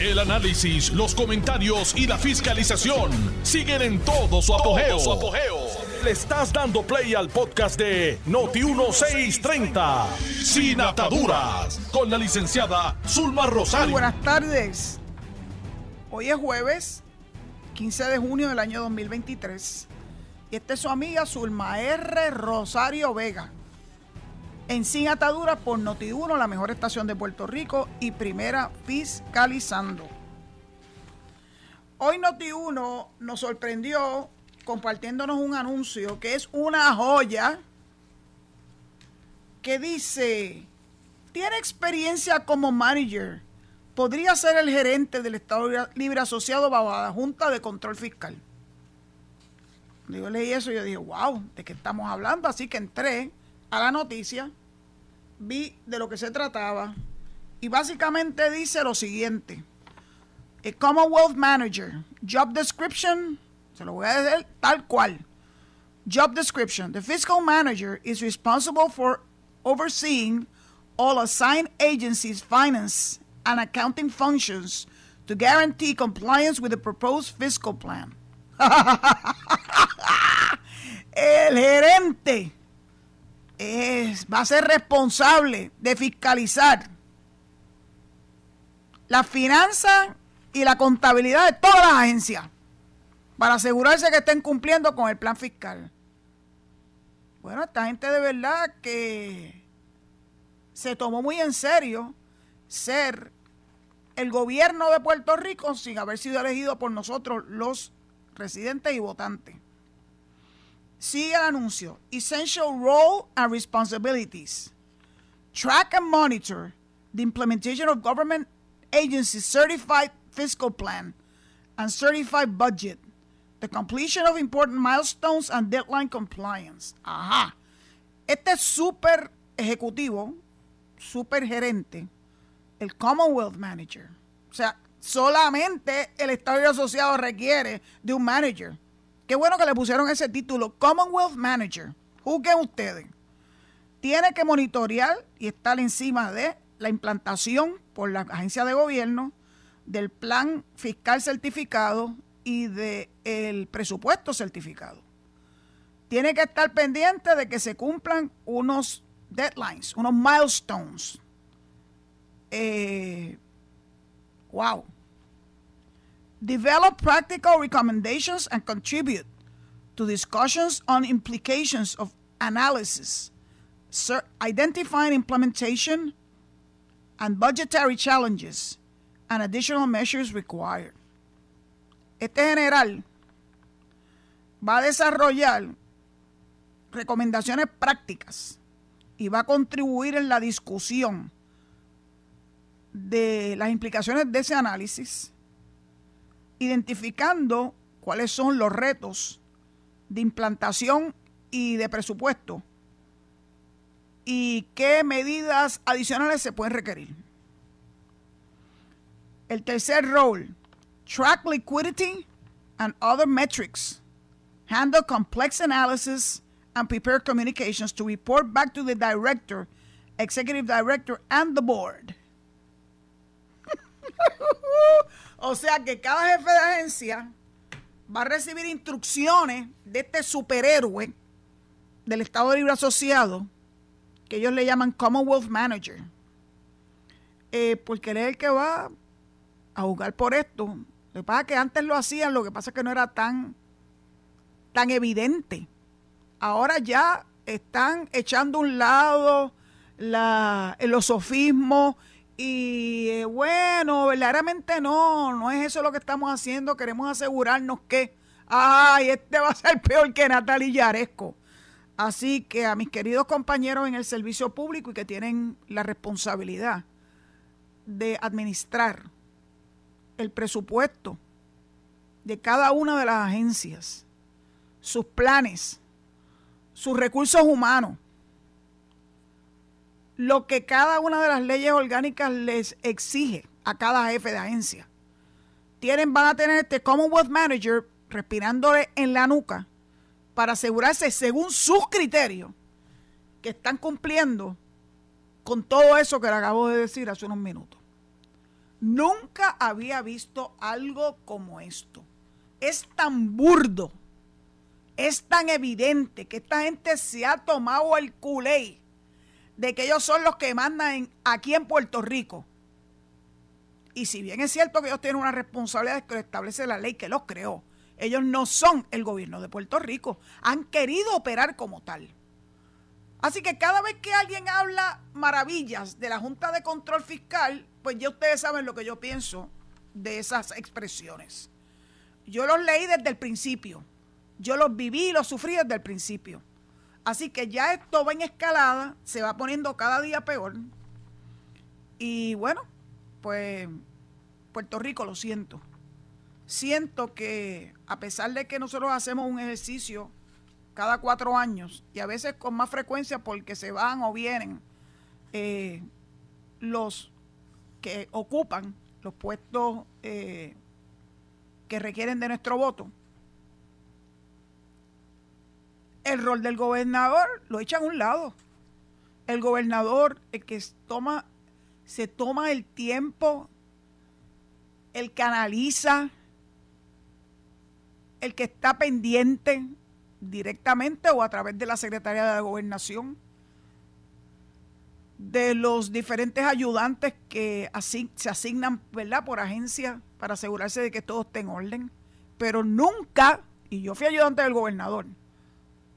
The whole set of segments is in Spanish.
El análisis, los comentarios y la fiscalización siguen en todo su apogeo. Le estás dando play al podcast de Noti1630, Sin Ataduras, con la licenciada Zulma Rosario. buenas tardes. Hoy es jueves, 15 de junio del año 2023. Y esta es su amiga Zulma R. Rosario Vega. En Sin Ataduras por Noti1, la mejor estación de Puerto Rico y primera fiscalizando. Hoy Noti1 nos sorprendió compartiéndonos un anuncio que es una joya que dice, tiene experiencia como manager, podría ser el gerente del Estado Libre Asociado bajo la Junta de Control Fiscal. Yo leí eso yo dije, wow, ¿de qué estamos hablando? Así que entré a la noticia, vi de lo que se trataba y básicamente dice lo siguiente. A Commonwealth Manager, Job Description, se lo voy a decir tal cual. Job Description. The Fiscal Manager is responsible for overseeing all assigned agencies' finance and accounting functions to guarantee compliance with the proposed fiscal plan. El gerente es, va a ser responsable de fiscalizar la finanza y la contabilidad de todas las agencias para asegurarse que estén cumpliendo con el plan fiscal. Bueno, esta gente de verdad que se tomó muy en serio ser el gobierno de Puerto Rico sin haber sido elegido por nosotros los residentes y votantes. Sigue el anuncio. Essential role and responsibilities. Track and monitor the implementation of government agency certified fiscal plan and certified budget. The completion of important milestones and deadline compliance. Ajá. Este super ejecutivo, super gerente, el Commonwealth Manager. O sea, solamente el Estado Asociado requiere de un manager Qué bueno que le pusieron ese título, Commonwealth Manager. Juzguen ustedes. Tiene que monitorear y estar encima de la implantación por la agencia de gobierno del plan fiscal certificado y del presupuesto certificado. Tiene que estar pendiente de que se cumplan unos deadlines, unos milestones. Eh, wow develop practical recommendations and contribute to discussions on implications of analysis, identifying implementation and budgetary challenges and additional measures required. Este general va a desarrollar recomendaciones prácticas y va a contribuir en la discusión de las implicaciones de ese análisis identificando cuáles son los retos de implantación y de presupuesto y qué medidas adicionales se pueden requerir. El tercer role, track liquidity and other metrics, handle complex analysis and prepare communications to report back to the director, executive director, and the board. O sea que cada jefe de agencia va a recibir instrucciones de este superhéroe del Estado Libre Asociado, que ellos le llaman Commonwealth Manager, eh, porque él es el que va a jugar por esto. Lo que pasa es que antes lo hacían, lo que pasa es que no era tan, tan evidente. Ahora ya están echando a un lado la, los sofismos y eh, bueno, verdaderamente no, no es eso lo que estamos haciendo. Queremos asegurarnos que, ay, este va a ser peor que Natalia Yaresco. Así que a mis queridos compañeros en el servicio público y que tienen la responsabilidad de administrar el presupuesto de cada una de las agencias, sus planes, sus recursos humanos, lo que cada una de las leyes orgánicas les exige a cada jefe de agencia. Tienen, van a tener este Commonwealth Manager respirándole en la nuca para asegurarse, según sus criterios, que están cumpliendo con todo eso que le acabo de decir hace unos minutos. Nunca había visto algo como esto. Es tan burdo, es tan evidente que esta gente se ha tomado el culé de que ellos son los que mandan aquí en Puerto Rico. Y si bien es cierto que ellos tienen una responsabilidad que establece la ley que los creó, ellos no son el gobierno de Puerto Rico. Han querido operar como tal. Así que cada vez que alguien habla maravillas de la Junta de Control Fiscal, pues ya ustedes saben lo que yo pienso de esas expresiones. Yo los leí desde el principio. Yo los viví y los sufrí desde el principio. Así que ya esto va en escalada, se va poniendo cada día peor. Y bueno, pues Puerto Rico lo siento. Siento que a pesar de que nosotros hacemos un ejercicio cada cuatro años y a veces con más frecuencia porque se van o vienen eh, los que ocupan los puestos eh, que requieren de nuestro voto, el rol del gobernador lo echan a un lado. El gobernador, el que toma, se toma el tiempo, el que analiza, el que está pendiente directamente o a través de la Secretaría de la Gobernación, de los diferentes ayudantes que se asignan ¿verdad? por agencia para asegurarse de que todo esté en orden. Pero nunca, y yo fui ayudante del gobernador,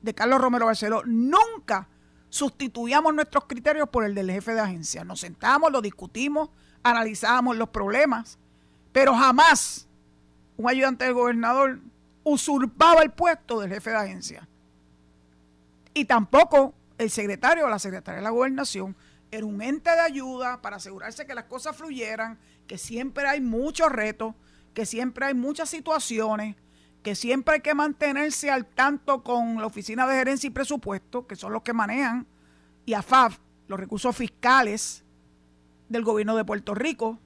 de Carlos Romero Barceló, nunca sustituíamos nuestros criterios por el del jefe de agencia. Nos sentamos, lo discutimos, analizábamos los problemas, pero jamás un ayudante del gobernador usurpaba el puesto del jefe de agencia. Y tampoco el secretario o la secretaria de la gobernación era un ente de ayuda para asegurarse que las cosas fluyeran, que siempre hay muchos retos, que siempre hay muchas situaciones, que siempre hay que mantenerse al tanto con la Oficina de Gerencia y Presupuesto, que son los que manejan, y AFAF, los recursos fiscales del gobierno de Puerto Rico,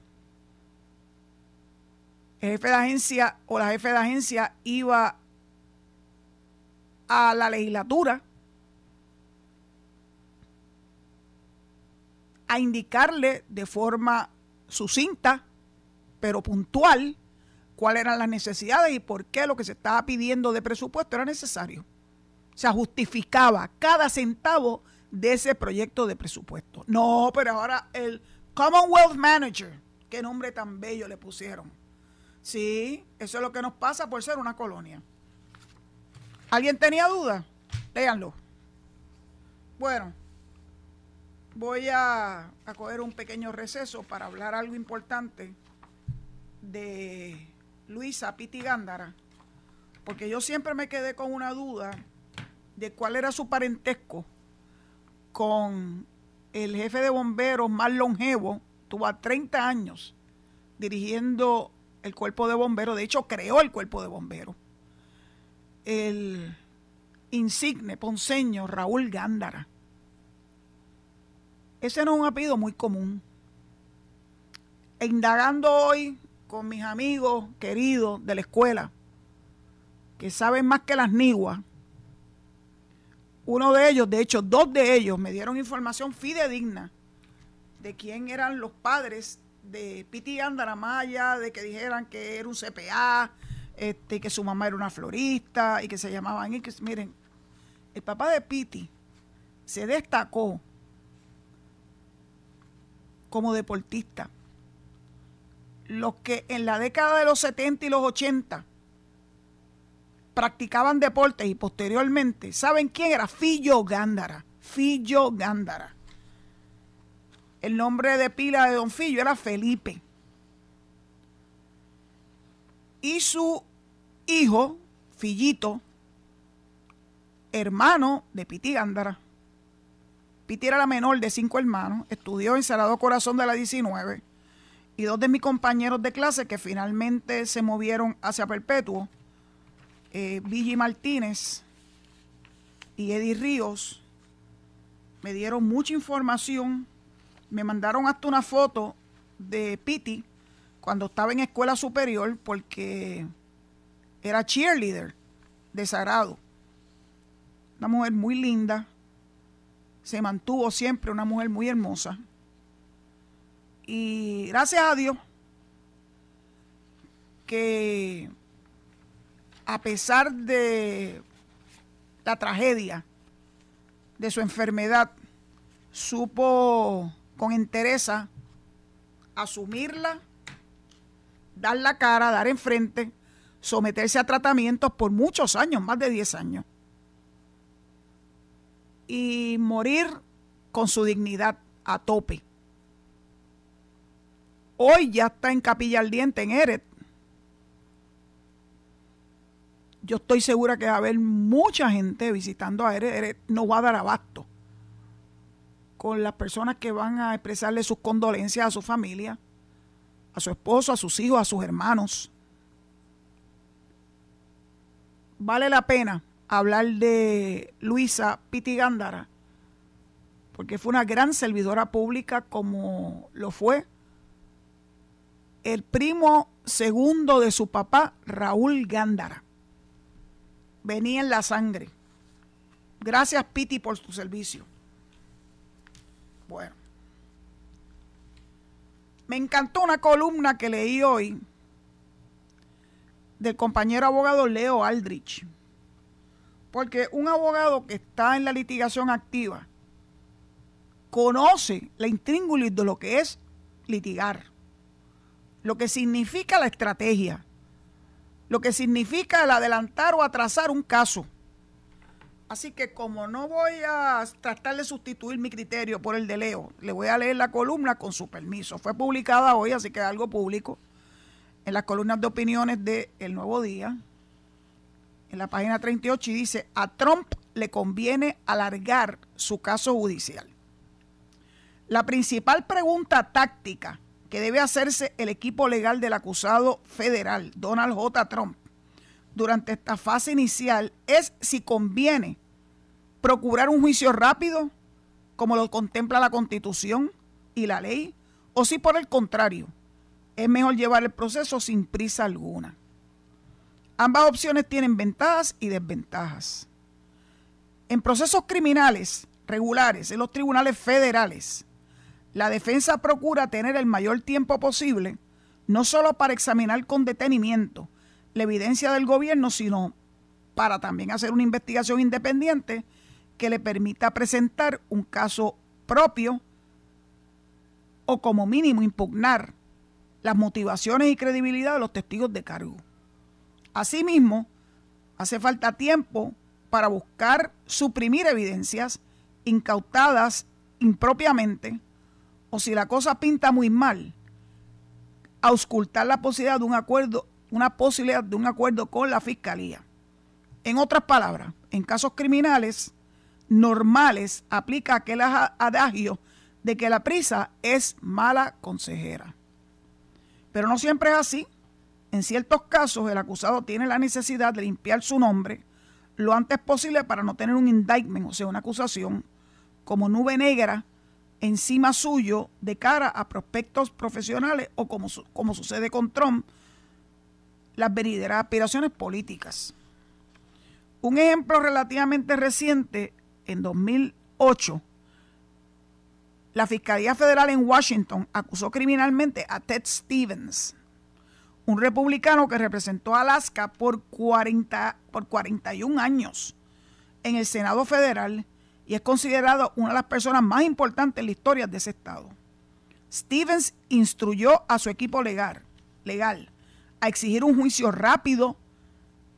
el jefe de agencia o la jefe de agencia iba a la legislatura a indicarle de forma sucinta, pero puntual, cuáles eran las necesidades y por qué lo que se estaba pidiendo de presupuesto era necesario. Se justificaba cada centavo de ese proyecto de presupuesto. No, pero ahora el Commonwealth Manager, qué nombre tan bello le pusieron Sí, eso es lo que nos pasa por ser una colonia. ¿Alguien tenía duda? Léanlo. Bueno, voy a, a coger un pequeño receso para hablar algo importante de Luisa Piti Gándara, porque yo siempre me quedé con una duda de cuál era su parentesco con el jefe de bomberos más longevo, tuvo 30 años dirigiendo el cuerpo de bomberos, de hecho creó el cuerpo de bomberos, el insigne ponceño Raúl Gándara. Ese no es un apellido muy común. E indagando hoy con mis amigos queridos de la escuela, que saben más que las niguas, uno de ellos, de hecho dos de ellos, me dieron información fidedigna de quién eran los padres de Piti Gándara Maya, de que dijeran que era un CPA, este, que su mamá era una florista y que se llamaban y que miren, el papá de Piti se destacó como deportista. Los que en la década de los 70 y los 80 practicaban deportes y posteriormente, ¿saben quién era? Fillo Gándara. Fillo Gándara el nombre de pila de Don Fillo era Felipe. Y su hijo, Fillito, hermano de Piti Gándara. Piti era la menor de cinco hermanos, estudió en Salado Corazón de la 19 y dos de mis compañeros de clase que finalmente se movieron hacia Perpetuo, eh, Martínez y Eddie Ríos, me dieron mucha información me mandaron hasta una foto de Piti cuando estaba en escuela superior porque era cheerleader de Sagrado. Una mujer muy linda, se mantuvo siempre una mujer muy hermosa. Y gracias a Dios, que a pesar de la tragedia de su enfermedad, supo con entereza asumirla, dar la cara, dar enfrente, someterse a tratamientos por muchos años, más de 10 años, y morir con su dignidad a tope. Hoy ya está en Capilla Ardiente, en Eret. Yo estoy segura que va a haber mucha gente visitando a Eret. Eret no va a dar abasto con las personas que van a expresarle sus condolencias a su familia, a su esposo, a sus hijos, a sus hermanos. Vale la pena hablar de Luisa Pitigándara, porque fue una gran servidora pública como lo fue el primo segundo de su papá, Raúl Gándara. Venía en la sangre. Gracias, Piti, por tu servicio. Bueno. Me encantó una columna que leí hoy del compañero abogado Leo Aldrich. Porque un abogado que está en la litigación activa conoce la intríngulis de lo que es litigar, lo que significa la estrategia, lo que significa el adelantar o atrasar un caso Así que como no voy a tratar de sustituir mi criterio por el de Leo, le voy a leer la columna con su permiso. Fue publicada hoy, así que es algo público, en las columnas de opiniones de El Nuevo Día, en la página 38, y dice, a Trump le conviene alargar su caso judicial. La principal pregunta táctica que debe hacerse el equipo legal del acusado federal, Donald J. Trump, durante esta fase inicial es si conviene procurar un juicio rápido, como lo contempla la Constitución y la ley, o si por el contrario, es mejor llevar el proceso sin prisa alguna. Ambas opciones tienen ventajas y desventajas. En procesos criminales regulares en los tribunales federales, la defensa procura tener el mayor tiempo posible, no solo para examinar con detenimiento, la evidencia del gobierno, sino para también hacer una investigación independiente que le permita presentar un caso propio o como mínimo impugnar las motivaciones y credibilidad de los testigos de cargo. Asimismo, hace falta tiempo para buscar suprimir evidencias incautadas impropiamente o si la cosa pinta muy mal, auscultar la posibilidad de un acuerdo una posibilidad de un acuerdo con la fiscalía. En otras palabras, en casos criminales normales aplica aquel adagio de que la prisa es mala consejera. Pero no siempre es así. En ciertos casos el acusado tiene la necesidad de limpiar su nombre lo antes posible para no tener un indictment, o sea, una acusación como nube negra encima suyo de cara a prospectos profesionales o como, como sucede con Trump, las venideras aspiraciones políticas. Un ejemplo relativamente reciente, en 2008, la Fiscalía Federal en Washington acusó criminalmente a Ted Stevens, un republicano que representó a Alaska por, 40, por 41 años en el Senado Federal y es considerado una de las personas más importantes en la historia de ese estado. Stevens instruyó a su equipo legal, legal a exigir un juicio rápido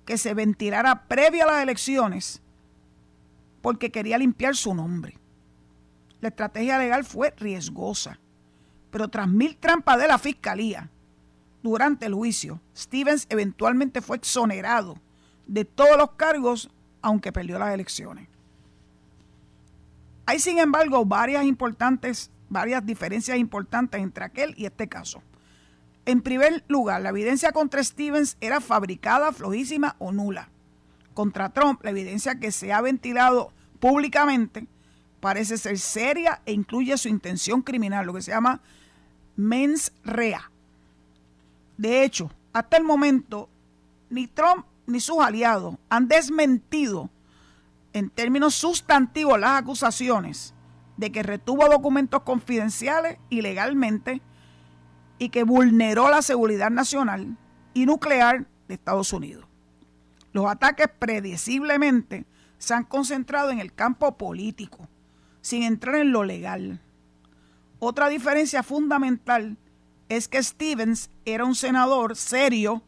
que se ventilara previo a las elecciones porque quería limpiar su nombre. La estrategia legal fue riesgosa, pero tras mil trampas de la fiscalía durante el juicio, Stevens eventualmente fue exonerado de todos los cargos, aunque perdió las elecciones. Hay, sin embargo, varias importantes, varias diferencias importantes entre aquel y este caso. En primer lugar, la evidencia contra Stevens era fabricada, flojísima o nula. Contra Trump, la evidencia que se ha ventilado públicamente parece ser seria e incluye su intención criminal, lo que se llama mens rea. De hecho, hasta el momento, ni Trump ni sus aliados han desmentido en términos sustantivos las acusaciones de que retuvo documentos confidenciales ilegalmente y que vulneró la seguridad nacional y nuclear de Estados Unidos. Los ataques predeciblemente se han concentrado en el campo político, sin entrar en lo legal. Otra diferencia fundamental es que Stevens era un senador serio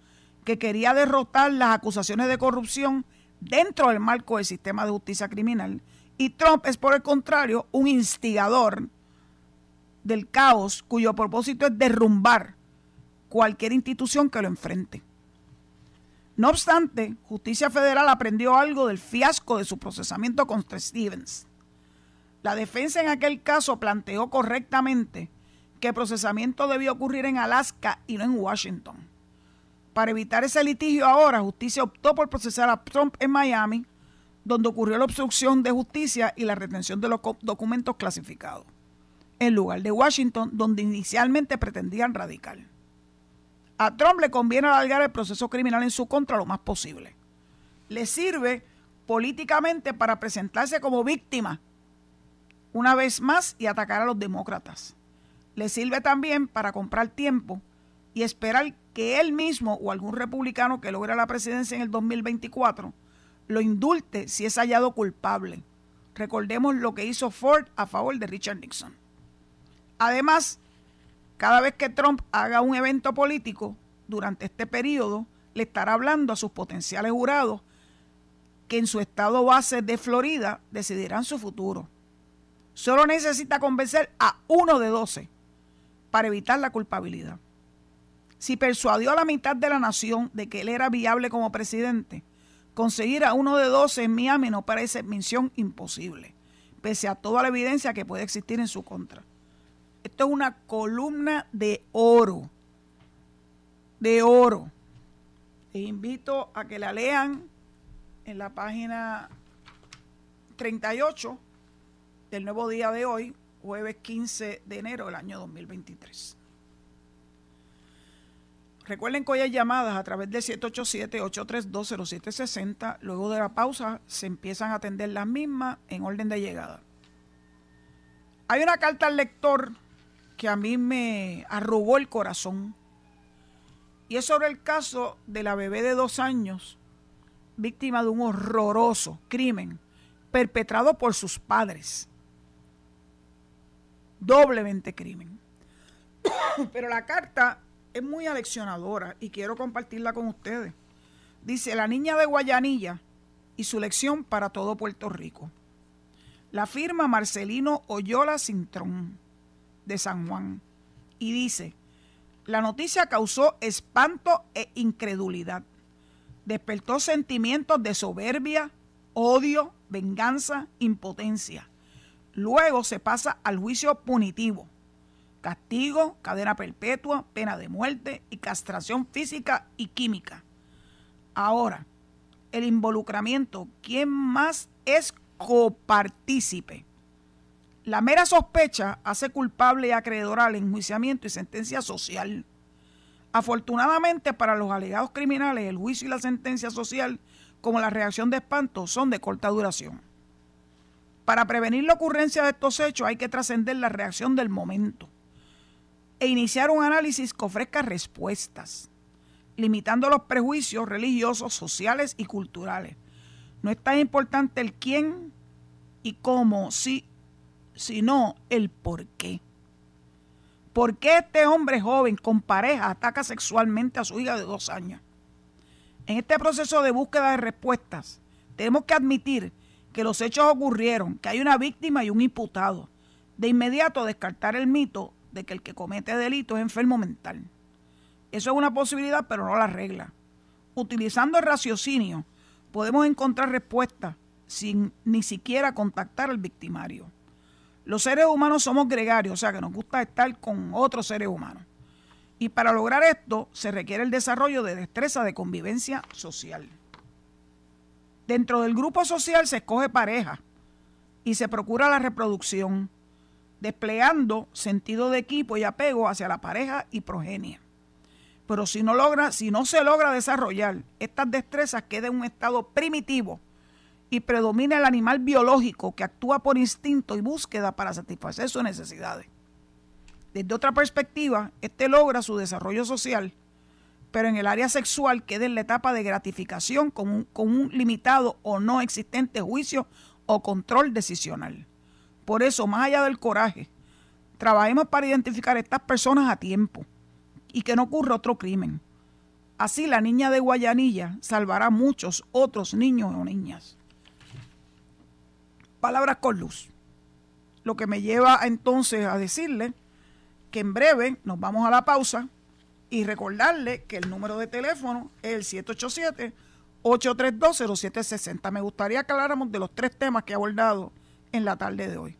que quería derrotar las acusaciones de corrupción dentro del marco del sistema de justicia criminal y Trump es por el contrario un instigador del caos cuyo propósito es derrumbar cualquier institución que lo enfrente. No obstante, Justicia Federal aprendió algo del fiasco de su procesamiento contra Stevens. La defensa en aquel caso planteó correctamente que el procesamiento debió ocurrir en Alaska y no en Washington. Para evitar ese litigio ahora, Justicia optó por procesar a Trump en Miami, donde ocurrió la obstrucción de justicia y la retención de los documentos clasificados, en lugar de Washington, donde inicialmente pretendían radicar. A Trump le conviene alargar el proceso criminal en su contra lo más posible. Le sirve políticamente para presentarse como víctima una vez más y atacar a los demócratas. Le sirve también para comprar tiempo y esperar que él mismo o algún republicano que logre la presidencia en el 2024 lo indulte si es hallado culpable. Recordemos lo que hizo Ford a favor de Richard Nixon. Además, cada vez que Trump haga un evento político durante este periodo, le estará hablando a sus potenciales jurados que en su estado base de Florida decidirán su futuro. Solo necesita convencer a uno de doce para evitar la culpabilidad. Si persuadió a la mitad de la nación de que él era viable como presidente, conseguir a uno de doce en Miami no parece misión imposible, pese a toda la evidencia que puede existir en su contra. Esto es una columna de oro. De oro. Les invito a que la lean en la página 38 del nuevo día de hoy, jueves 15 de enero del año 2023. Recuerden que hoy hay llamadas a través del 787-832-0760. Luego de la pausa se empiezan a atender las mismas en orden de llegada. Hay una carta al lector que a mí me arrugó el corazón. Y es sobre el caso de la bebé de dos años, víctima de un horroroso crimen perpetrado por sus padres. Doblemente crimen. Pero la carta es muy aleccionadora y quiero compartirla con ustedes. Dice, la niña de Guayanilla y su lección para todo Puerto Rico. La firma Marcelino Oyola Cintrón de San Juan. Y dice, la noticia causó espanto e incredulidad. Despertó sentimientos de soberbia, odio, venganza, impotencia. Luego se pasa al juicio punitivo. Castigo, cadena perpetua, pena de muerte y castración física y química. Ahora, el involucramiento, ¿quién más es copartícipe? La mera sospecha hace culpable y acreedor al enjuiciamiento y sentencia social. Afortunadamente para los alegados criminales, el juicio y la sentencia social, como la reacción de espanto, son de corta duración. Para prevenir la ocurrencia de estos hechos hay que trascender la reacción del momento e iniciar un análisis que ofrezca respuestas, limitando los prejuicios religiosos, sociales y culturales. No es tan importante el quién y cómo, sí sino el por qué. ¿Por qué este hombre joven con pareja ataca sexualmente a su hija de dos años? En este proceso de búsqueda de respuestas, tenemos que admitir que los hechos ocurrieron, que hay una víctima y un imputado. De inmediato descartar el mito de que el que comete delito es enfermo mental. Eso es una posibilidad, pero no la regla. Utilizando el raciocinio, podemos encontrar respuestas sin ni siquiera contactar al victimario. Los seres humanos somos gregarios, o sea que nos gusta estar con otros seres humanos. Y para lograr esto se requiere el desarrollo de destreza de convivencia social. Dentro del grupo social se escoge pareja y se procura la reproducción, desplegando sentido de equipo y apego hacia la pareja y progenie. Pero si no, logra, si no se logra desarrollar estas destrezas, queda en un estado primitivo y predomina el animal biológico que actúa por instinto y búsqueda para satisfacer sus necesidades. Desde otra perspectiva, este logra su desarrollo social pero en el área sexual queda en la etapa de gratificación con un, con un limitado o no existente juicio o control decisional. Por eso, más allá del coraje, trabajemos para identificar a estas personas a tiempo y que no ocurra otro crimen. Así la niña de Guayanilla salvará a muchos otros niños o niñas. Palabras con luz. Lo que me lleva entonces a decirle que en breve nos vamos a la pausa y recordarle que el número de teléfono es el 787-832-0760. Me gustaría que habláramos de los tres temas que he abordado en la tarde de hoy.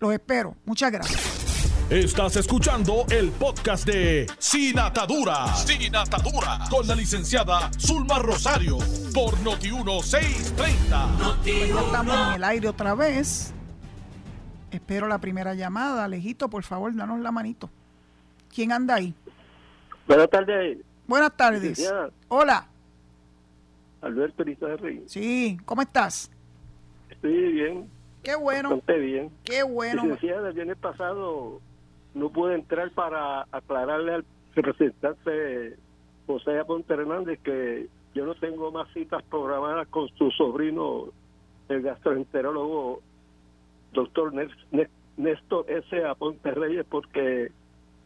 Los espero. Muchas gracias. Estás escuchando el podcast de Sin Atadura. Sin Atadura. Con la licenciada Zulma Rosario. Por Noti1630. estamos en el aire otra vez. Espero la primera llamada. Alejito, por favor, danos la manito. ¿Quién anda ahí? Buenas tardes. Buenas tardes. Hola. Alberto Rey. Sí, ¿cómo estás? Estoy bien. Qué bueno. Bastante bien. Qué bueno. Licenciada, el viernes pasado no pude entrar para aclararle al representante José Aponte Hernández que yo no tengo más citas programadas con su sobrino, el gastroenterólogo doctor Néstor S. Aponte Reyes, porque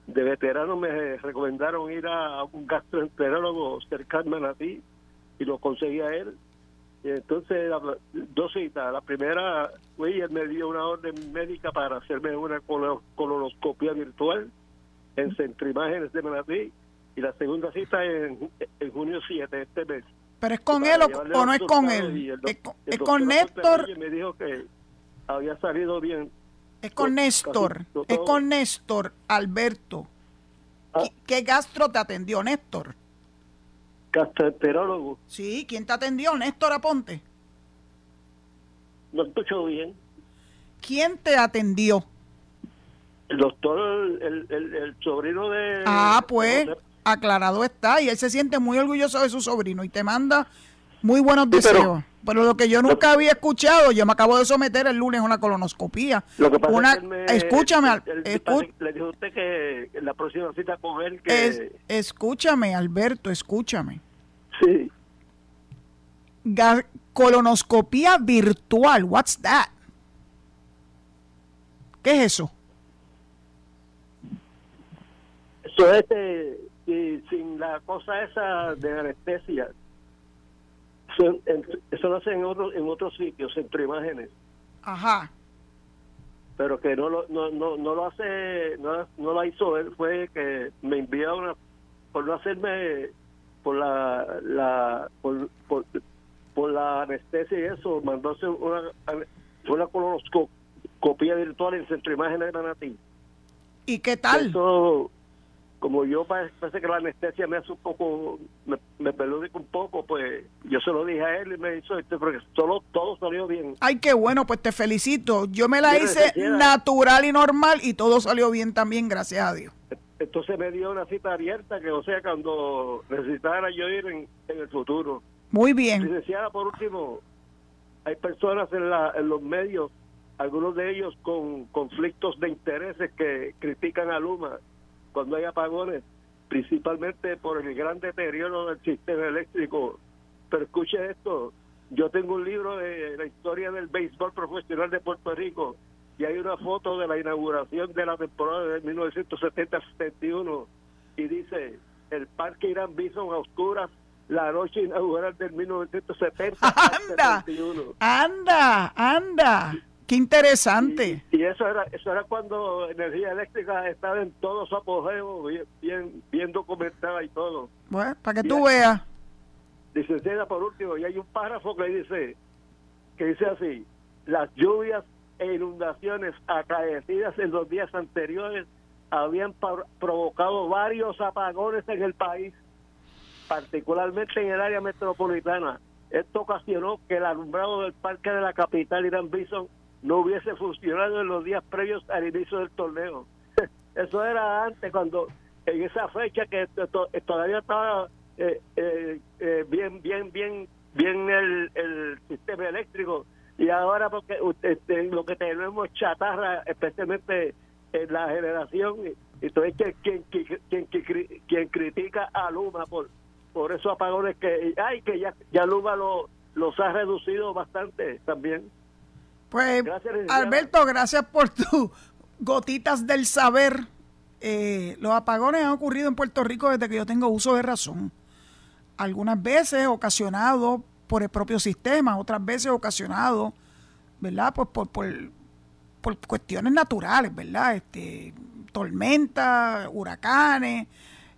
de veterano me recomendaron ir a un gastroenterólogo cercano a ti y lo conseguí a él. Y entonces, dos citas. La primera, él me dio una orden médica para hacerme una colonoscopia virtual en Centro Imágenes de Manatí. Y la segunda cita en, en junio 7 este mes. ¿Pero es con él o, no es con él? es, con, Néstor. Me dijo que había salido bien es con Néstor, es con Néstor Alberto. Ah. ¿Qué, gastro te atendió, Néstor? Gastroenterólogo. Sí, ¿quién te atendió, Néstor Aponte? No escucho bien. ¿Quién te atendió? El doctor, el, el, sobrino de... Ah, pues, aclarado está, y él se siente muy orgulloso de su sobrino y te manda muy buenos deseos. Pero, lo que yo nunca había escuchado, yo me acabo de someter el lunes a una colonoscopía. Lo que pasa una, es que escúchame, le dijo usted que la próxima cita con él que... escúchame, Alberto, escúchame. Sí. colonoscopía virtual, what's that? ¿Qué es eso? Eso es eh, sin la cosa esa de anestesia eso lo hacen en, otro, en otros sitios, centro imágenes. Ajá. Pero que no lo, no, no, no lo hace, no, no lo hizo él, fue que me envió una, por no hacerme, por la, la por, por, la anestesia y eso, mandó una, una colonoscopia virtual en centro imágenes de Manatí. ¿Y qué tal? Eso, como yo parece que la anestesia me hace un poco, me, me un poco, pues yo se lo dije a él y me hizo esto, porque solo todo salió bien. Ay, qué bueno, pues te felicito. Yo me la hice natural y normal y todo salió bien también, gracias a Dios. Entonces me dio una cita abierta, que o sea, cuando necesitara yo ir en, el futuro. Muy bien. Licenciada, por último, hay personas en, la, en los medios, algunos de ellos con conflictos de intereses que critican a Luma cuando hay apagones, principalmente por el gran deterioro del sistema eléctrico. Pero escuche esto, yo tengo un libro de la historia del béisbol profesional de Puerto Rico y hay una foto de la inauguración de la temporada de 1970-71 y dice el parque Irán Bison a oscuras la noche inaugural del 1970 anda anda anda Qué interesante. Y, eso era eso era cuando energía eléctrica estaba en todo su apogeo, bien, bien, documentada y todo. Bueno, para que tú veas. Licenciada, por último, y hay un párrafo que dice, que dice así, las lluvias e inundaciones acaecidas en los días anteriores habían provocado varios apagones en el país, particularmente en el área metropolitana. Esto ocasionó que el alumbrado del parque de la capital Irán Bison no hubiese funcionado en los días previos al inicio del torneo. Eso era antes, cuando en esa fecha que todavía estaba eh, eh, eh, bien, bien, bien, bien el, el sistema eléctrico y ahora porque este, lo que tenemos chatarra, especialmente en la generación, entonces quien, quien, quien, quien critica a Luma por por esos apagones que hay, que ya, ya Luma lo, los ha reducido bastante también. Pues, Alberto, gracias por tus gotitas del saber. Eh, los apagones han ocurrido en Puerto Rico desde que yo tengo uso de razón. Algunas veces ocasionados por el propio sistema, otras veces ocasionados, ¿verdad? Pues por, por, por cuestiones naturales, ¿verdad? Este, tormentas, huracanes,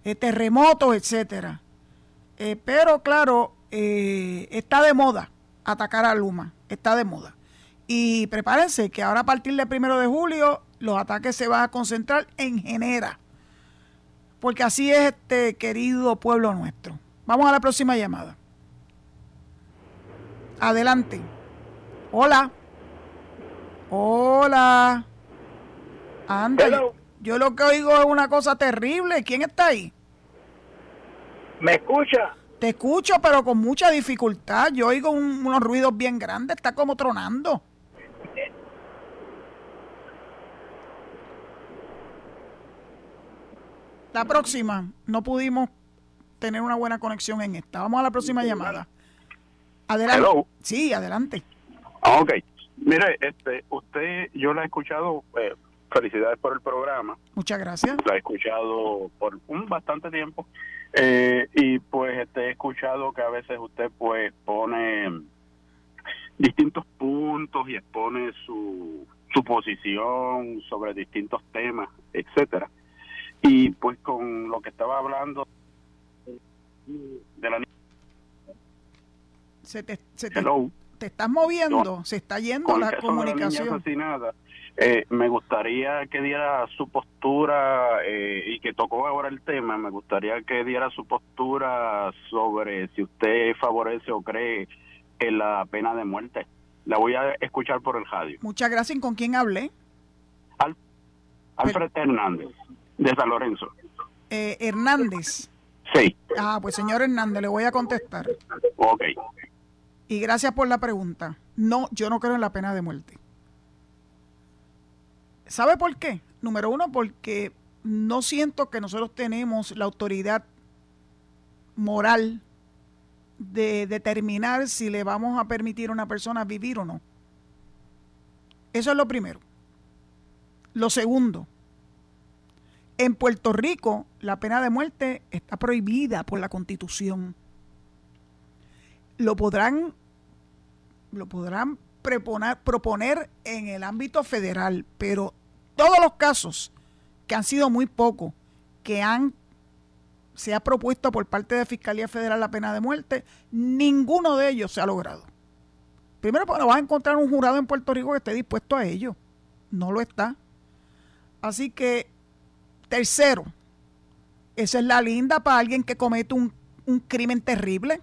eh, terremotos, etcétera. Eh, pero claro, está de moda atacar a Luma, está de moda. Y prepárense que ahora a partir del primero de julio los ataques se van a concentrar en Genera. Porque así es este querido pueblo nuestro. Vamos a la próxima llamada. Adelante. Hola. Hola. Anda. Yo lo que oigo es una cosa terrible. ¿Quién está ahí? ¿Me escucha? Te escucho, pero con mucha dificultad. Yo oigo unos ruidos bien grandes. Está como tronando. La próxima. No pudimos tener una buena conexión en esta. Vamos a la próxima llamada. Adelante. Sí, adelante. Ah, ok. Mire, este, usted, yo la he escuchado eh, felicidades por el programa. Muchas gracias. Lo he escuchado por un bastante tiempo eh, y pues este, he escuchado que a veces usted pues pone distintos puntos y expone su, su posición sobre distintos temas, etcétera. Y pues con lo que estaba hablando de la se te, se te, te estás moviendo, se está yendo la comunicación. Eh, me gustaría que diera su postura, eh, y que tocó ahora el tema, me gustaría que diera su postura sobre si usted favorece o cree en la pena de muerte. La voy a escuchar por el radio. Muchas gracias. ¿Con quién hablé? Alfred Hernández, de San Lorenzo. Eh, Hernández. Sí. Ah, pues señor Hernández, le voy a contestar. Ok. Y gracias por la pregunta. No, yo no creo en la pena de muerte. ¿Sabe por qué? Número uno, porque no siento que nosotros tenemos la autoridad moral de determinar si le vamos a permitir a una persona vivir o no. Eso es lo primero. Lo segundo, en Puerto Rico la pena de muerte está prohibida por la Constitución. Lo podrán, lo podrán proponer, en el ámbito federal, pero todos los casos, que han sido muy pocos, que han se ha propuesto por parte de Fiscalía Federal la pena de muerte, ninguno de ellos se ha logrado. Primero, porque no vas a encontrar un jurado en Puerto Rico que esté dispuesto a ello. No lo está. Así que, tercero, esa es la linda para alguien que comete un, crimen terrible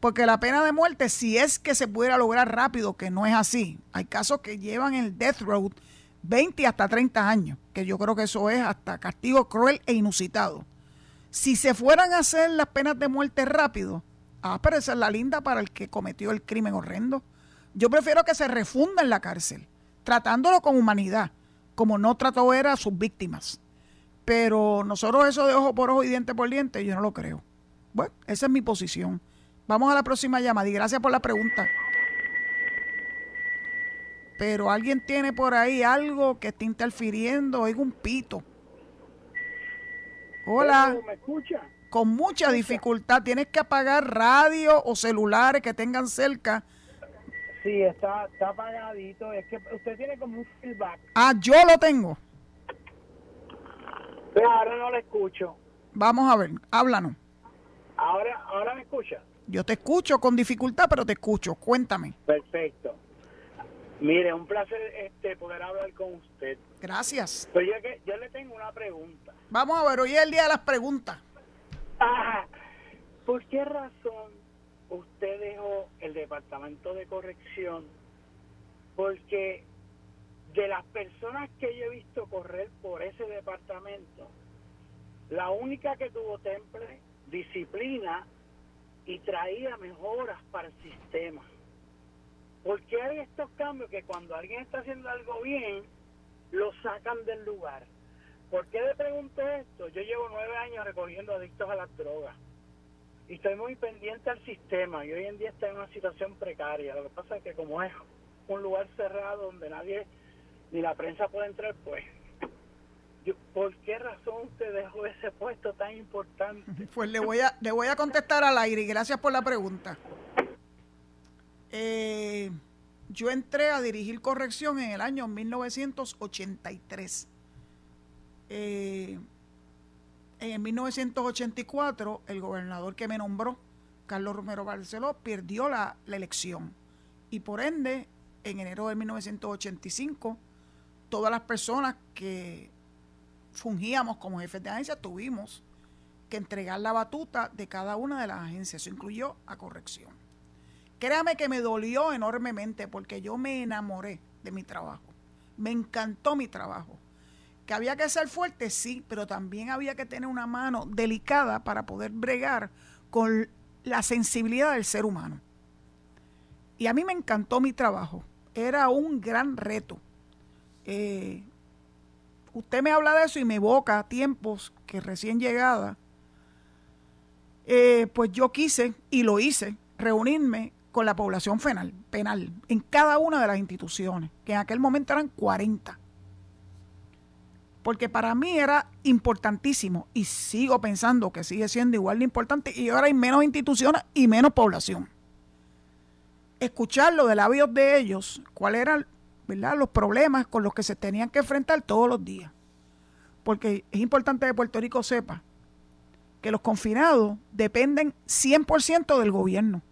porque la pena de muerte, si es que se pudiera lograr rápido, que no es así, hay casos que llevan el death road 20 hasta 30 años, que yo creo que eso es hasta castigo cruel e inusitado. Si se fueran a hacer las penas de muerte rápido, ah, pero esa es la linda para el que cometió el crimen horrendo. Yo prefiero que se refunda en la cárcel, tratándolo con humanidad, como no trató era a sus víctimas. Pero nosotros eso de ojo por ojo y diente por diente, yo no lo creo. Bueno, esa es mi posición. Vamos a la próxima llamada y gracias por la pregunta. Pero alguien tiene por ahí algo que está interfiriendo, oigo un pito. Hola. ¿Me escucha? Con mucha dificultad. Tienes que apagar radio o celulares que tengan cerca. Sí, está, está apagadito. Es que usted tiene como un feedback. Ah, yo lo tengo. Pero ahora no lo escucho. Vamos a ver, háblanos. Ahora, ahora me escucha. Yo te escucho con dificultad, pero te escucho. Cuéntame. Perfecto. Mire, un placer este, poder hablar con usted. Gracias. Pero yo, yo le tengo una pregunta. Vamos a ver, hoy es el día de las preguntas. ¿Por qué razón usted dejó el departamento de corrección? Porque de las personas que yo he visto correr por ese departamento, la única que tuvo temple, disciplina y traía mejoras para el sistema. ¿Por qué hay estos cambios que cuando alguien está haciendo algo bien, lo sacan del lugar? ¿Por qué le pregunto esto? Yo llevo nueve años recogiendo adictos a las drogas. y estoy muy pendiente al sistema y hoy en día está en una situación precaria. Lo que pasa es que como es un lugar cerrado donde nadie ni la prensa puede entrar, pues ¿por qué razón usted dejó ese puesto tan importante? Pues le voy a, le voy a contestar al aire y gracias por la pregunta. Eh, yo entré a dirigir corrección en el año 1983. Eh, en 1984, el gobernador que me nombró, Carlos Romero Barceló, perdió la, la elección. Y por ende, en enero de 1985, todas las personas que fungíamos como jefes de agencia, tuvimos que entregar la batuta de cada una de las agencias. Eso incluyó a corrección. Créame que me dolió enormemente porque yo me enamoré de mi trabajo. Me encantó mi trabajo. Que había que ser fuerte, sí, pero también había que tener una mano delicada para poder bregar con la sensibilidad del ser humano. Y a mí me encantó mi trabajo. Era un gran reto. Eh, usted me habla de eso y me evoca tiempos que recién llegada, eh, pues yo quise y lo hice, reunirme con la población penal, penal en cada una de las instituciones, que en aquel momento eran 40. Porque para mí era importantísimo y sigo pensando que sigue siendo igual de importante y ahora hay menos instituciones y menos población. Escucharlo de labios de ellos, cuál era los problemas con los que se tenían que enfrentar todos los días. Porque es importante que Puerto Rico sepa que los confinados dependen 100% del gobierno.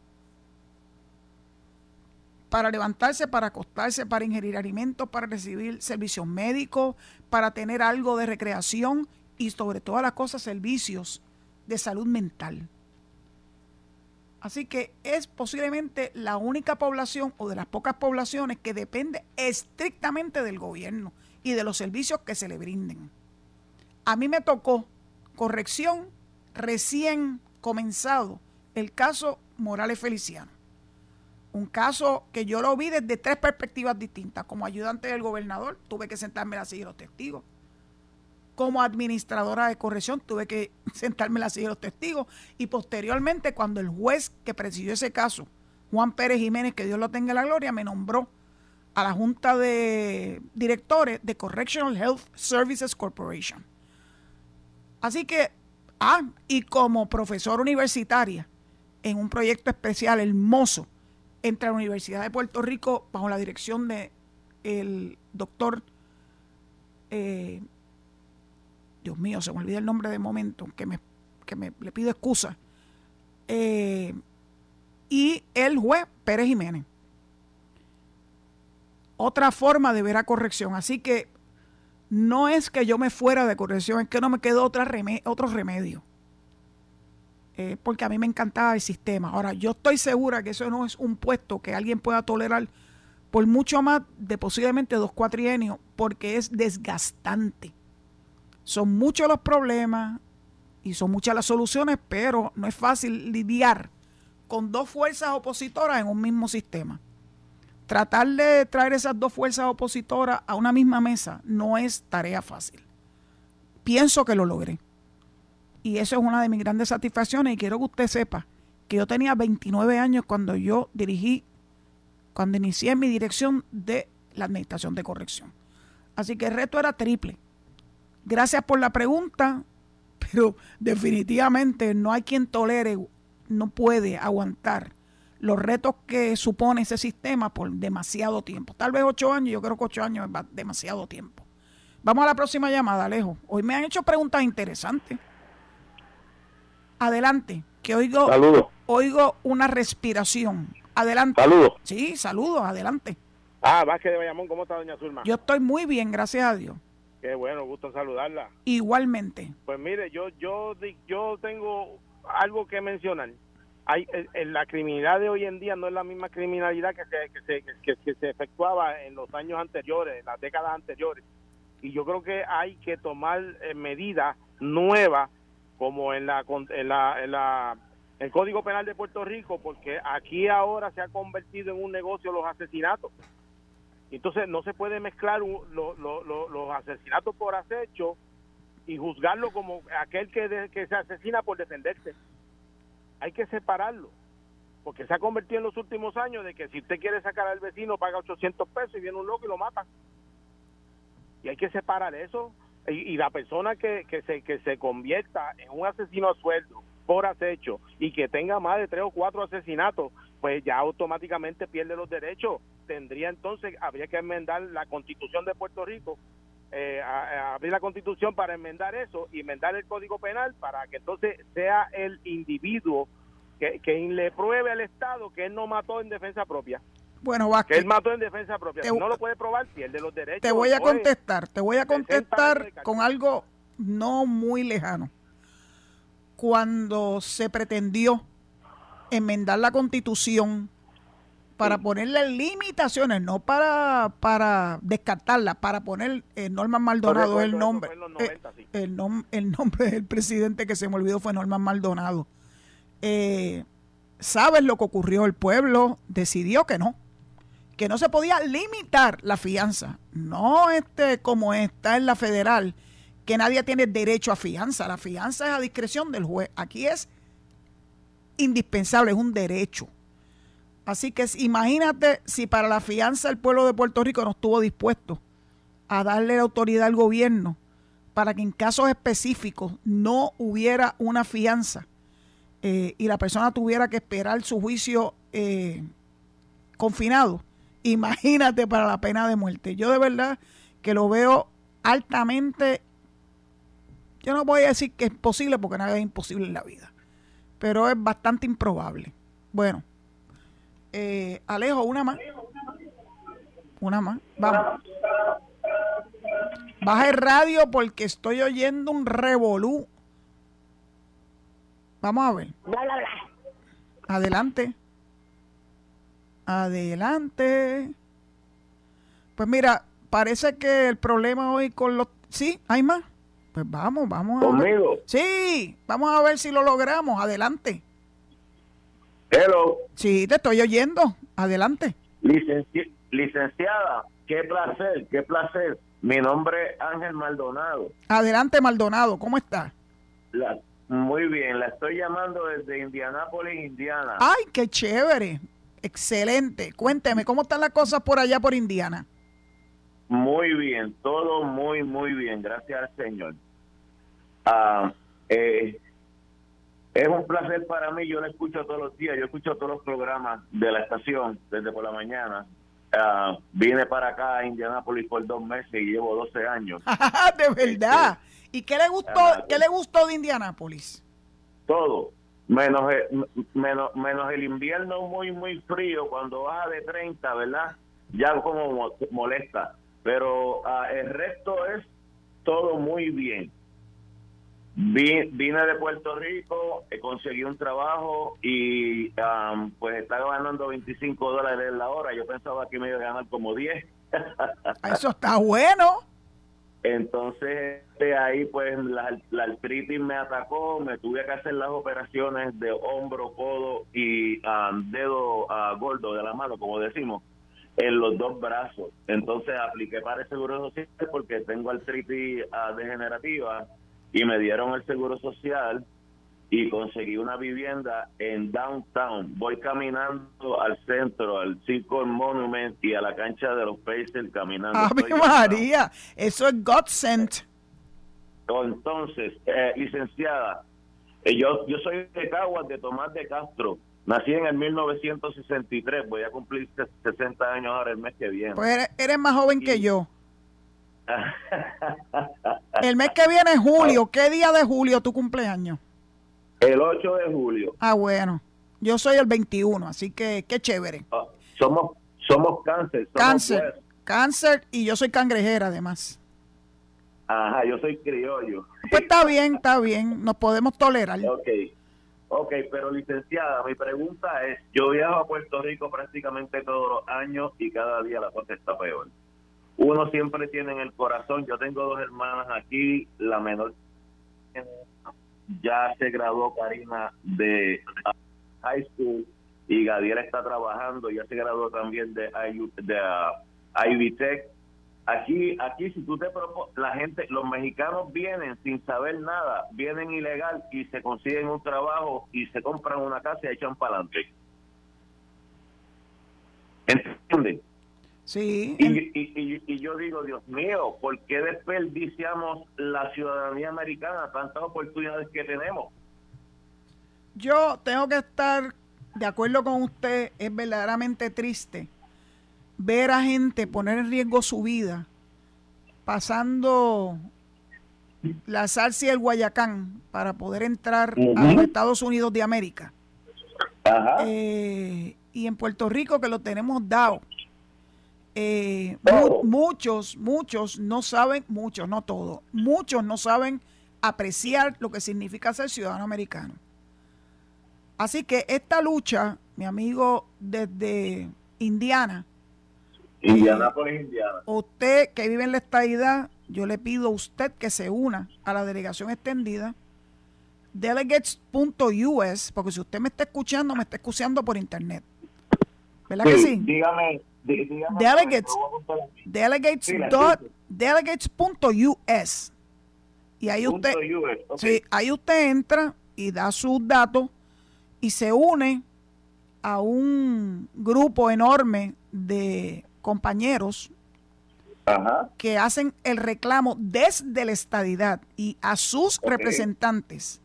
Para levantarse, para acostarse, para ingerir alimentos, para recibir servicios médicos, para tener algo de recreación y sobre todas las cosas servicios de salud mental. Así que es posiblemente la única población o de las pocas poblaciones que depende estrictamente del gobierno y de los servicios que se le brinden. A mí me tocó corrección recién comenzado el caso Morales Feliciano. Un caso que yo lo vi desde tres perspectivas distintas. Como ayudante del gobernador, tuve que sentarme a de los testigos como administradora de corrección tuve que sentarme en la silla de los testigos y posteriormente cuando el juez que presidió ese caso, Juan Pérez Jiménez, que Dios lo tenga en la gloria, me nombró a la Junta de Directores de Correctional Health Services Corporation. Así que, ah, y como profesora universitaria en un proyecto especial hermoso entre la Universidad de Puerto Rico bajo la dirección de doctor eh, Dios mío, se me olvida el nombre de momento, que me, que me le pido excusa. Eh, y el juez Pérez Jiménez. Otra forma de ver a corrección. Así que no es que yo me fuera de corrección, es que no me quedó otra otro remedio. Eh, porque a mí me encantaba el sistema. Ahora, yo estoy segura que eso no es un puesto que alguien pueda tolerar por mucho más de posiblemente dos cuatrienios, porque es desgastante. Son muchos los problemas y son muchas las soluciones, pero no es fácil lidiar con dos fuerzas opositoras en un mismo sistema. Tratar de traer esas dos fuerzas opositoras a una misma mesa no es tarea fácil. Pienso que lo logré. Y eso es una de mis grandes satisfacciones y quiero que usted sepa que yo tenía 29 años cuando yo dirigí, cuando inicié mi dirección de la Administración de Corrección. Así que el reto era triple Gracias por la pregunta, pero definitivamente no hay quien tolere, no puede aguantar los retos que supone ese sistema por demasiado tiempo. Tal vez ocho años, yo creo que ocho años es demasiado tiempo. Vamos a la próxima llamada, Alejo. Hoy me han hecho preguntas interesantes. Adelante, que oigo, oigo una respiración. Adelante. Saludos. Sí, saludos, adelante. Ah, Vázquez de Bayamón, ¿cómo está, doña Zulma? Yo estoy muy bien, gracias a Dios. Qué bueno, gusto saludarla. Igualmente. Pues mire, yo yo yo tengo algo que mencionar. Hay, en eh, eh, la criminalidad de hoy en día no es la misma criminalidad que se, que se, que, se efectuaba en los años anteriores, en las décadas anteriores. Y yo creo que hay que tomar eh, medidas nuevas, como en la, en la, en la el Código Penal de Puerto Rico, porque aquí ahora se ha convertido en un negocio los asesinatos. Entonces no se puede mezclar los asesinatos por acecho y juzgarlo como aquel que, que se asesina por defenderse. hay que separarlo. Porque se ha convertido en los últimos años de que si usted quiere sacar al vecino paga 800 pesos y viene un loco y lo mata. Y hay que separar eso. Y, y la persona que, que, se, que se convierta en un asesino a sueldo por acecho y que tenga más de tres o cuatro asesinatos, pues ya automáticamente pierde los derechos. Tendría entonces, habría que enmendar la constitución de Puerto Rico, eh, a- a abrir la constitución para enmendar eso y enmendar el código penal para que entonces sea el individuo que, que le pruebe al Estado que él no mató en defensa propia, Bueno, que Vázquez, él mató en defensa propia. Te- Si no lo puede probar, pierde los derechos. te voy a contestar, te voy a 60 años contestar con algo no muy lejano. Cuando se pretendió enmendar la constitución para ponerle limitaciones, no para, para descartarla, para poner eh, Norman Maldonado Correcto, el nombre. en eh, 90, sí. el, nom- el nombre del presidente que se me olvidó fue Norman Maldonado. Eh, ¿Sabes lo que ocurrió? El pueblo decidió que no, que no se podía limitar la fianza. No este como está en la federal, que nadie tiene derecho a fianza. La fianza es a discreción del juez. Aquí es indispensable, es un derecho. Así que imagínate si para la fianza el pueblo de Puerto Rico no estuvo dispuesto a darle la autoridad al gobierno para que en casos específicos no hubiera una fianza eh, y la persona tuviera que esperar su juicio eh, confinado. Imagínate para la pena de muerte. Yo de verdad que lo veo altamente, yo no voy a decir que es posible porque nada es imposible en la vida, pero es bastante improbable. Bueno, eh, Alejo, una más. Una más. Vamos. Baja el radio porque estoy oyendo un revolú. Vamos a ver. Bla, bla, bla. Adelante. Adelante. Pues mira, parece que el problema hoy con los... Sí, hay más. Pues vamos, vamos a ver. Conmigo. Sí, vamos a ver si lo logramos. Adelante. Hello, Sí, te estoy oyendo. Adelante. licenci- licenciada, qué placer, qué placer. Mi nombre es Ángel Maldonado. Adelante, Maldonado. ¿Cómo está? La- muy bien, la estoy llamando desde Indianápolis, Indiana. Ay, qué chévere. Excelente. Cuénteme, ¿cómo están las cosas por allá por Indiana? Muy bien, todo muy, muy bien, gracias al Señor. Ah, eh, es un placer para mí, yo la escucho todos los días, yo escucho todos los programas de la estación desde por la mañana. Ah, vine para acá a Indianápolis por dos meses y llevo 12 años. de verdad. ¿Y qué le gustó, Ah, qué le gustó de Indianápolis? Todo, menos menos, menos el invierno muy, muy frío, cuando baja de 30, ¿verdad? Ya como mo- molesta. Pero ah, el resto es todo muy bien. Vi- vine de Puerto Rico, eh, conseguí un trabajo y am, pues estaba ganando 25 dólares la hora. Yo pensaba que me iba a ganar como 10. Eso está bueno. Entonces, de ahí, pues, la, la artritis me atacó, me tuve que hacer las operaciones de hombro, codo y ah, dedo ah, gordo de la mano, como decimos, en los dos brazos. Entonces, apliqué para el Seguro Social porque tengo artritis ah, degenerativa y me dieron el Seguro Social y conseguí una vivienda en downtown. Voy caminando al centro, al Circo Monument y a la cancha de los Pacers caminando. Ave. María, eso es God sent. Entonces, eh, licenciada, eh, yo, yo soy de Caguas, de Tomás de Castro. Nací en el 1963, voy a cumplir 60 años ahora el mes que viene. Pues eres, eres más joven que yo. El mes que viene es julio. ¿Qué día de julio tu cumpleaños? el 8 de julio. Ah, bueno. Yo soy el 21, así que qué chévere. Ah, somos somos cáncer. Somos Cáncer. West. Cáncer y yo soy cangrejera además. Ajá, yo soy criollo. Pues está bien, está bien. Nos podemos tolerar. Ok. Ok, pero licenciada, mi pregunta es, yo viajo a Puerto Rico prácticamente todos los años y cada día la cosa está peor. Uno siempre tiene en el corazón, yo tengo dos hermanas aquí, la menor ya se graduó Karina de high school y Gadiel está trabajando, ya se graduó también de, IU de uh, Ivy Tech. Aquí, aquí si tú te propones, la gente, los mexicanos vienen sin saber nada, vienen ilegal y se consiguen un trabajo y se compran una casa y echan para adelante. ¿Entiendes? Sí. Y, y, y, yo digo, Dios mío, ¿por qué desperdiciamos la ciudadanía americana, tantas oportunidades que tenemos? Yo tengo que estar de acuerdo con usted, es verdaderamente triste ver a gente poner en riesgo su vida pasando la salsa y el Guayacán para poder entrar a los Estados Unidos de América. Eh, y en Puerto Rico que lo tenemos dado. Eh, muchos, muchos no saben, muchos, no todos, muchos no saben apreciar lo que significa ser ciudadano americano. Así que esta lucha, mi amigo desde Indiana, Indiana por Indiana. Usted que vive en la estadidad, yo le pido a usted que se una a la delegación extendida delegates.us, porque si usted me está escuchando, me está escuchando por internet. ¿Verdad que sí? Dígame, dígame Delegates, delegates delegates.us. Y ahí usted, sí, ahí usted entra y da sus datos y se une a un grupo enorme de compañeros que hacen el reclamo desde la estadidad y a sus representantes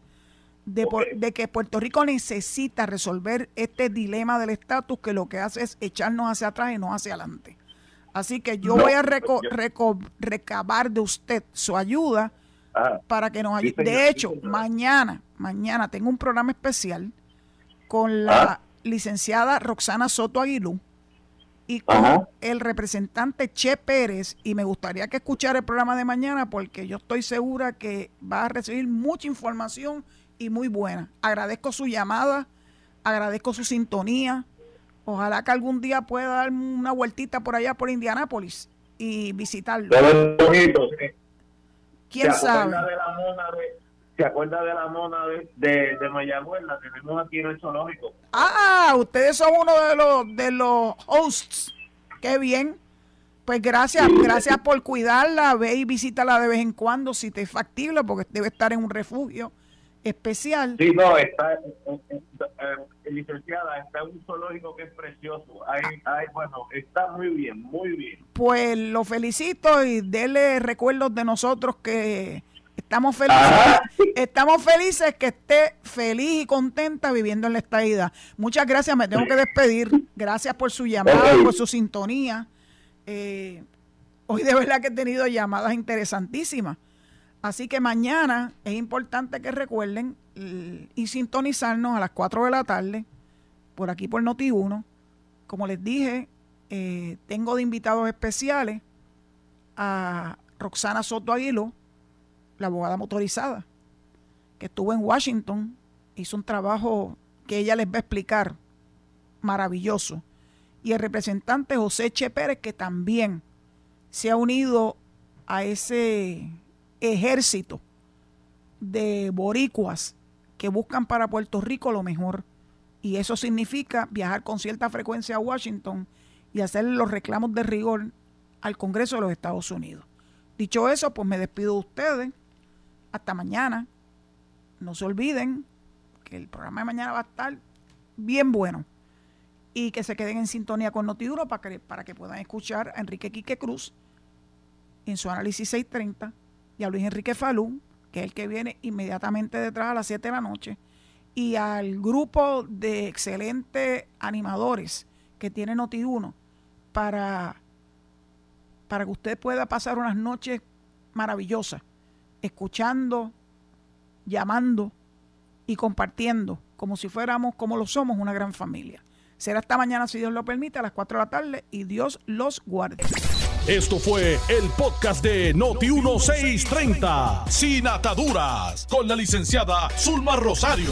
de, de, que Puerto Rico necesita resolver este dilema del estatus que lo que hace es echarnos hacia atrás y no hacia adelante. Así que yo voy a recabar de usted su ayuda para que nos ayude. de hecho, mañana, mañana tengo un programa especial con la licenciada Roxana Soto Aguilú y con el representante Che Pérez y me gustaría que escuchara el programa de mañana porque yo estoy segura que va a recibir mucha información y muy buena. Agradezco su llamada, agradezco su sintonía. Ojalá que algún día pueda dar una vueltita por allá por Indianápolis y visitarlo. ¿Quién sabe? ¿Se acuerda de la mona de, de, de Mayagüez? La tenemos aquí en el zoológico. Ah, ustedes son uno de los, de los hosts. Qué bien. Pues gracias, gracias por cuidarla, ve y visítala de vez en cuando si te es factible, porque debe estar en un refugio especial. Sí, no, está, eh, eh, eh, licenciada, está en un zoológico que es precioso. Hay, hay, bueno, está muy bien, muy bien. Pues lo felicito y dele recuerdos de nosotros que Estamos felices, estamos felices que esté feliz y contenta viviendo en la estadía. Muchas gracias, me tengo que despedir. Gracias por su llamada, por su sintonía. Eh, hoy de verdad que he tenido llamadas interesantísimas. Así que mañana es importante que recuerden y sintonizarnos a las 4 de la tarde por aquí por Noti1. Como les dije, eh, tengo de invitados especiales a Roxana Soto Aguilo, la abogada motorizada, que estuvo en Washington, hizo un trabajo que ella les va a explicar, maravilloso. Y el representante José Che Pérez, que también se ha unido a ese ejército de boricuas que buscan para Puerto Rico lo mejor. Y eso significa viajar con cierta frecuencia a Washington y hacer los reclamos de rigor al Congreso de los Estados Unidos. Dicho eso, pues me despido de ustedes hasta mañana. No se olviden que el programa de mañana va a estar bien bueno. Y que se queden en sintonía con Notiduro para que, para que puedan escuchar a Enrique Quique Cruz en su análisis 630 y a Luis Enrique Falú, que es el que viene inmediatamente detrás a las 7 de la noche, y al grupo de excelentes animadores que tiene Noti1 para, para que usted pueda pasar unas noches maravillosas escuchando, llamando y compartiendo como si fuéramos, como lo somos, una gran familia. Será esta mañana, si Dios lo permite, a las 4 de la tarde y Dios los guarde. Esto fue el podcast de Noti1630, sin ataduras, con la licenciada Zulma Rosario.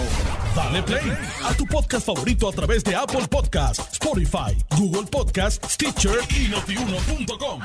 Dale play a tu podcast favorito a través de Apple Podcasts, Spotify, Google Podcasts, Stitcher y notiuno.com.